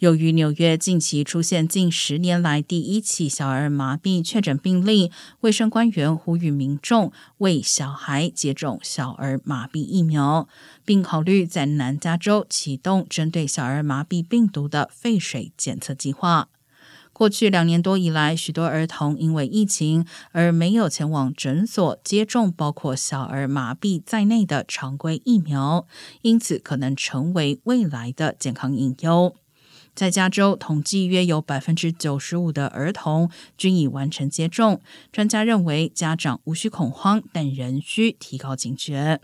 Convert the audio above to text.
由于纽约近期出现近十年来第一起小儿麻痹确诊病例，卫生官员呼吁民众为小孩接种小儿麻痹疫苗，并考虑在南加州启动针对小儿麻痹病毒的废水检测计划。过去两年多以来，许多儿童因为疫情而没有前往诊所接种包括小儿麻痹在内的常规疫苗，因此可能成为未来的健康隐忧。在加州，统计约有百分之九十五的儿童均已完成接种。专家认为，家长无需恐慌，但仍需提高警觉。